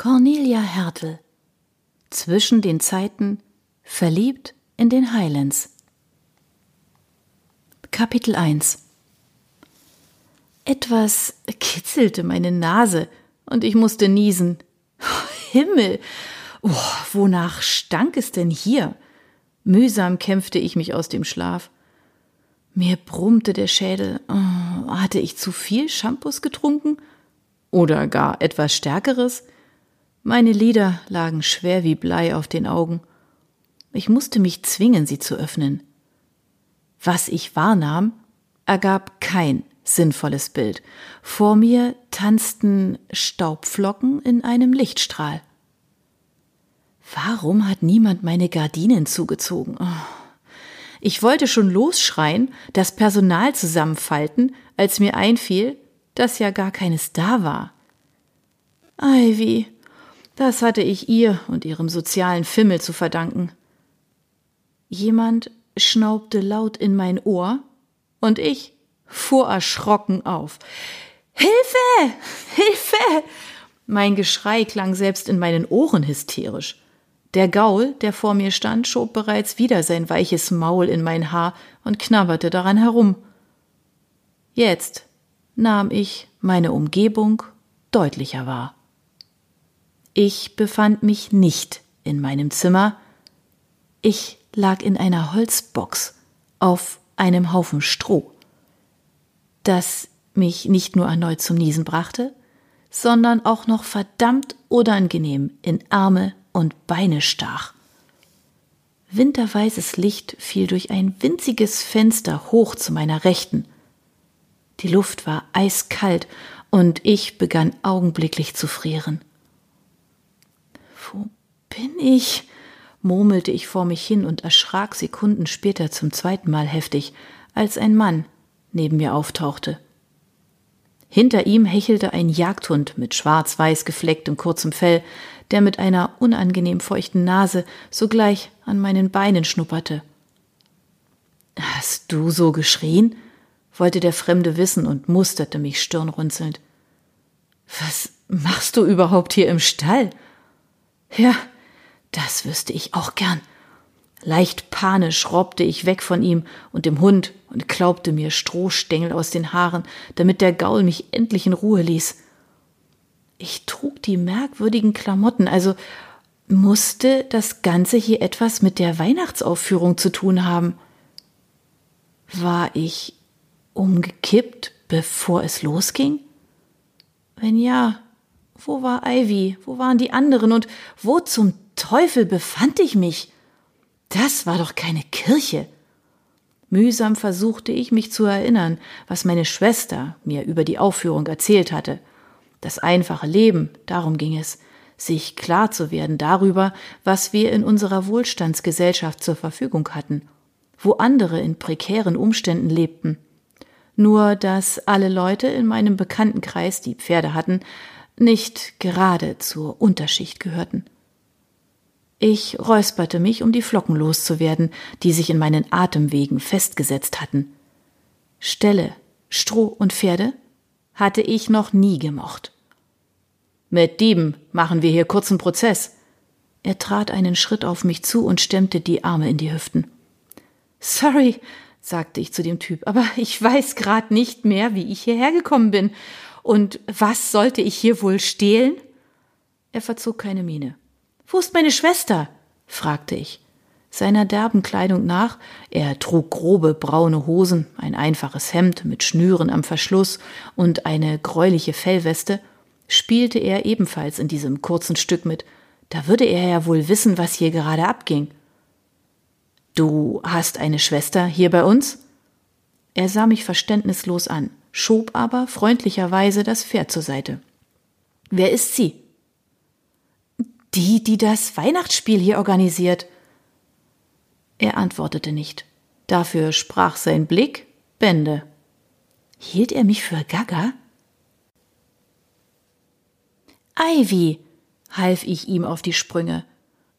Cornelia Hertel Zwischen den Zeiten Verliebt in den Highlands Kapitel 1 Etwas kitzelte meine Nase und ich musste niesen. Himmel! Oh, wonach stank es denn hier? Mühsam kämpfte ich mich aus dem Schlaf. Mir brummte der Schädel. Oh, hatte ich zu viel Shampoos getrunken? Oder gar etwas Stärkeres? Meine Lider lagen schwer wie Blei auf den Augen. Ich musste mich zwingen, sie zu öffnen. Was ich wahrnahm, ergab kein sinnvolles Bild. Vor mir tanzten Staubflocken in einem Lichtstrahl. Warum hat niemand meine Gardinen zugezogen? Oh. Ich wollte schon losschreien, das Personal zusammenfalten, als mir einfiel, dass ja gar keines da war. Ivy, das hatte ich ihr und ihrem sozialen Fimmel zu verdanken. Jemand schnaubte laut in mein Ohr und ich fuhr erschrocken auf. Hilfe! Hilfe! Mein Geschrei klang selbst in meinen Ohren hysterisch. Der Gaul, der vor mir stand, schob bereits wieder sein weiches Maul in mein Haar und knabberte daran herum. Jetzt nahm ich meine Umgebung deutlicher wahr. Ich befand mich nicht in meinem Zimmer, ich lag in einer Holzbox auf einem Haufen Stroh, das mich nicht nur erneut zum Niesen brachte, sondern auch noch verdammt unangenehm in Arme und Beine stach. Winterweißes Licht fiel durch ein winziges Fenster hoch zu meiner Rechten. Die Luft war eiskalt und ich begann augenblicklich zu frieren. Wo bin ich? murmelte ich vor mich hin und erschrak Sekunden später zum zweiten Mal heftig, als ein Mann neben mir auftauchte. Hinter ihm hechelte ein Jagdhund mit schwarz-weiß geflecktem kurzem Fell, der mit einer unangenehm feuchten Nase sogleich an meinen Beinen schnupperte. Hast du so geschrien? wollte der Fremde wissen und musterte mich stirnrunzelnd. Was machst du überhaupt hier im Stall? Ja, das wüsste ich auch gern. Leicht panisch robbte ich weg von ihm und dem Hund und klaubte mir Strohstängel aus den Haaren, damit der Gaul mich endlich in Ruhe ließ. Ich trug die merkwürdigen Klamotten, also musste das Ganze hier etwas mit der Weihnachtsaufführung zu tun haben. War ich umgekippt, bevor es losging? Wenn ja, wo war Ivy? Wo waren die anderen? Und wo zum Teufel befand ich mich? Das war doch keine Kirche. Mühsam versuchte ich mich zu erinnern, was meine Schwester mir über die Aufführung erzählt hatte. Das einfache Leben, darum ging es, sich klar zu werden darüber, was wir in unserer Wohlstandsgesellschaft zur Verfügung hatten, wo andere in prekären Umständen lebten. Nur, dass alle Leute in meinem Bekanntenkreis, die Pferde hatten, nicht gerade zur Unterschicht gehörten. Ich räusperte mich, um die Flocken loszuwerden, die sich in meinen Atemwegen festgesetzt hatten. Ställe, Stroh und Pferde hatte ich noch nie gemocht. Mit Dieben machen wir hier kurzen Prozess. Er trat einen Schritt auf mich zu und stemmte die Arme in die Hüften. Sorry, sagte ich zu dem Typ, aber ich weiß grad nicht mehr, wie ich hierher gekommen bin. Und was sollte ich hier wohl stehlen? Er verzog keine Miene. Wo ist meine Schwester? fragte ich. Seiner derben Kleidung nach, er trug grobe braune Hosen, ein einfaches Hemd mit Schnüren am Verschluss und eine gräuliche Fellweste, spielte er ebenfalls in diesem kurzen Stück mit. Da würde er ja wohl wissen, was hier gerade abging. Du hast eine Schwester hier bei uns? Er sah mich verständnislos an, schob aber freundlicherweise das Pferd zur Seite. Wer ist sie? Die, die das Weihnachtsspiel hier organisiert. Er antwortete nicht. Dafür sprach sein Blick Bände. Hielt er mich für Gaga? Ivy, half ich ihm auf die Sprünge.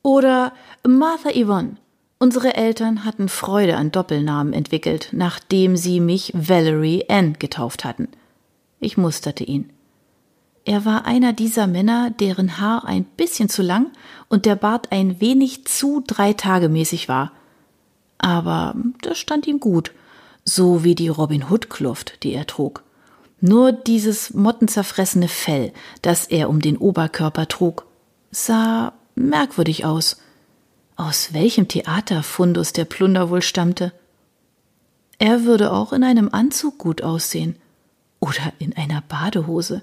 Oder Martha Yvonne. Unsere Eltern hatten Freude an Doppelnamen entwickelt, nachdem sie mich Valerie Ann getauft hatten. Ich musterte ihn. Er war einer dieser Männer, deren Haar ein bisschen zu lang und der Bart ein wenig zu dreitagemäßig war. Aber das stand ihm gut, so wie die Robin Hood Kluft, die er trug. Nur dieses mottenzerfressene Fell, das er um den Oberkörper trug, sah merkwürdig aus. Aus welchem Theaterfundus der Plunder wohl stammte? Er würde auch in einem Anzug gut aussehen. Oder in einer Badehose.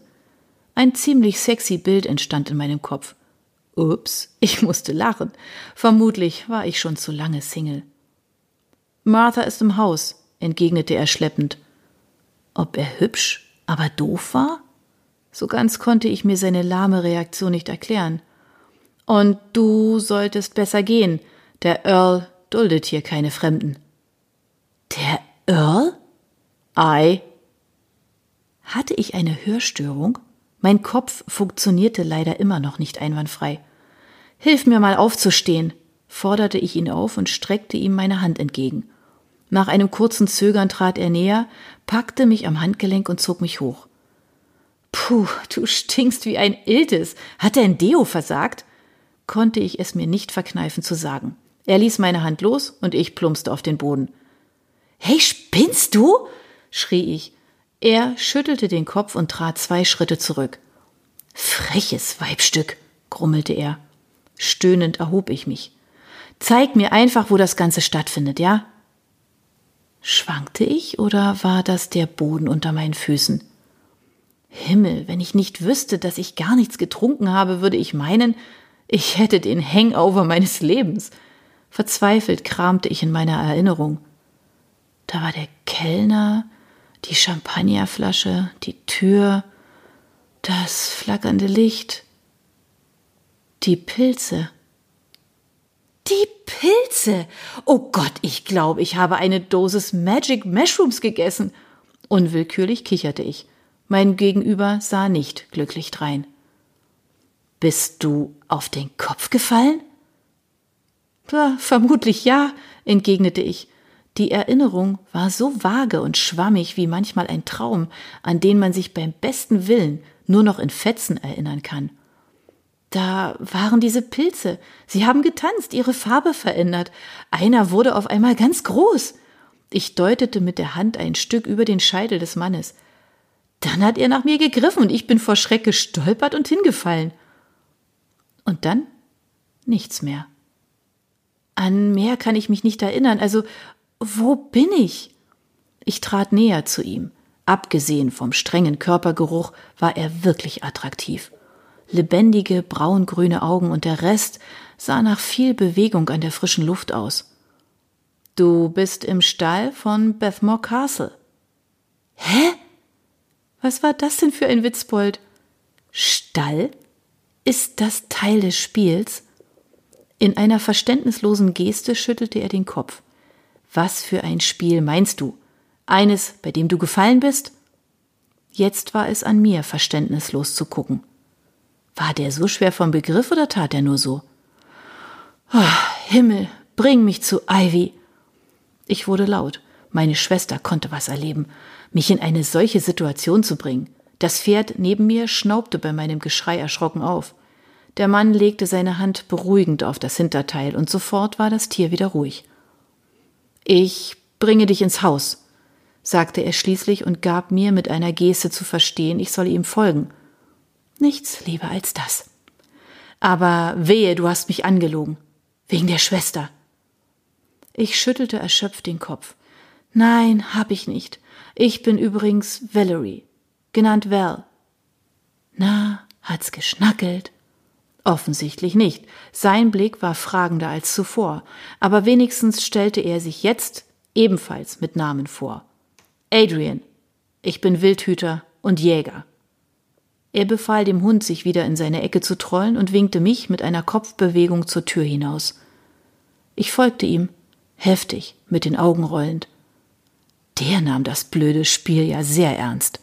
Ein ziemlich sexy Bild entstand in meinem Kopf. Ups, ich musste lachen. Vermutlich war ich schon zu lange Single. Martha ist im Haus, entgegnete er schleppend. Ob er hübsch, aber doof war? So ganz konnte ich mir seine lahme Reaktion nicht erklären. Und du solltest besser gehen. Der Earl duldet hier keine Fremden. Der Earl? Ei. Hatte ich eine Hörstörung? Mein Kopf funktionierte leider immer noch nicht einwandfrei. Hilf mir mal aufzustehen, forderte ich ihn auf und streckte ihm meine Hand entgegen. Nach einem kurzen Zögern trat er näher, packte mich am Handgelenk und zog mich hoch. Puh, du stinkst wie ein Iltis. Hat dein Deo versagt? Konnte ich es mir nicht verkneifen zu sagen. Er ließ meine Hand los und ich plumpste auf den Boden. Hey, spinnst du? schrie ich. Er schüttelte den Kopf und trat zwei Schritte zurück. Freches Weibstück, grummelte er. Stöhnend erhob ich mich. Zeig mir einfach, wo das Ganze stattfindet, ja? Schwankte ich oder war das der Boden unter meinen Füßen? Himmel, wenn ich nicht wüsste, dass ich gar nichts getrunken habe, würde ich meinen, ich hätte den Hangover meines Lebens. Verzweifelt kramte ich in meiner Erinnerung. Da war der Kellner, die Champagnerflasche, die Tür, das flackernde Licht, die Pilze. Die Pilze! Oh Gott, ich glaube, ich habe eine Dosis Magic Mushrooms gegessen. Unwillkürlich kicherte ich. Mein Gegenüber sah nicht glücklich drein. Bist du auf den Kopf gefallen? Ja, vermutlich ja, entgegnete ich. Die Erinnerung war so vage und schwammig wie manchmal ein Traum, an den man sich beim besten Willen nur noch in Fetzen erinnern kann. Da waren diese Pilze. Sie haben getanzt, ihre Farbe verändert. Einer wurde auf einmal ganz groß. Ich deutete mit der Hand ein Stück über den Scheitel des Mannes. Dann hat er nach mir gegriffen und ich bin vor Schreck gestolpert und hingefallen. Und dann nichts mehr. An mehr kann ich mich nicht erinnern. Also wo bin ich? Ich trat näher zu ihm. Abgesehen vom strengen Körpergeruch war er wirklich attraktiv. Lebendige, braungrüne Augen und der Rest sah nach viel Bewegung an der frischen Luft aus. Du bist im Stall von Bethmore Castle. Hä? Was war das denn für ein Witzbold? Stall? Ist das Teil des Spiels? In einer verständnislosen Geste schüttelte er den Kopf. Was für ein Spiel meinst du? Eines, bei dem du gefallen bist? Jetzt war es an mir, verständnislos zu gucken. War der so schwer vom Begriff oder tat er nur so? Oh, Himmel, bring mich zu Ivy. Ich wurde laut. Meine Schwester konnte was erleben. Mich in eine solche Situation zu bringen. Das Pferd neben mir schnaubte bei meinem Geschrei erschrocken auf. Der Mann legte seine Hand beruhigend auf das Hinterteil und sofort war das Tier wieder ruhig. Ich bringe dich ins Haus, sagte er schließlich und gab mir mit einer Geste zu verstehen, ich solle ihm folgen. Nichts lieber als das. Aber wehe, du hast mich angelogen. Wegen der Schwester. Ich schüttelte erschöpft den Kopf. Nein, hab ich nicht. Ich bin übrigens Valerie, genannt Val. Na, hat's geschnackelt? Offensichtlich nicht. Sein Blick war fragender als zuvor, aber wenigstens stellte er sich jetzt ebenfalls mit Namen vor. Adrian, ich bin Wildhüter und Jäger. Er befahl dem Hund, sich wieder in seine Ecke zu trollen und winkte mich mit einer Kopfbewegung zur Tür hinaus. Ich folgte ihm, heftig, mit den Augen rollend. Der nahm das blöde Spiel ja sehr ernst.